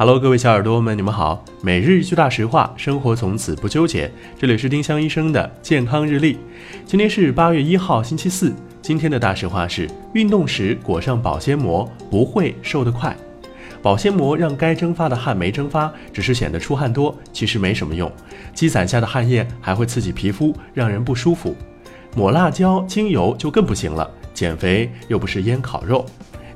Hello，各位小耳朵们，你们好。每日一句大实话，生活从此不纠结。这里是丁香医生的健康日历。今天是八月一号，星期四。今天的大实话是：运动时裹上保鲜膜不会瘦得快。保鲜膜让该蒸发的汗没蒸发，只是显得出汗多，其实没什么用。积攒下的汗液还会刺激皮肤，让人不舒服。抹辣椒、精油就更不行了。减肥又不是腌烤肉。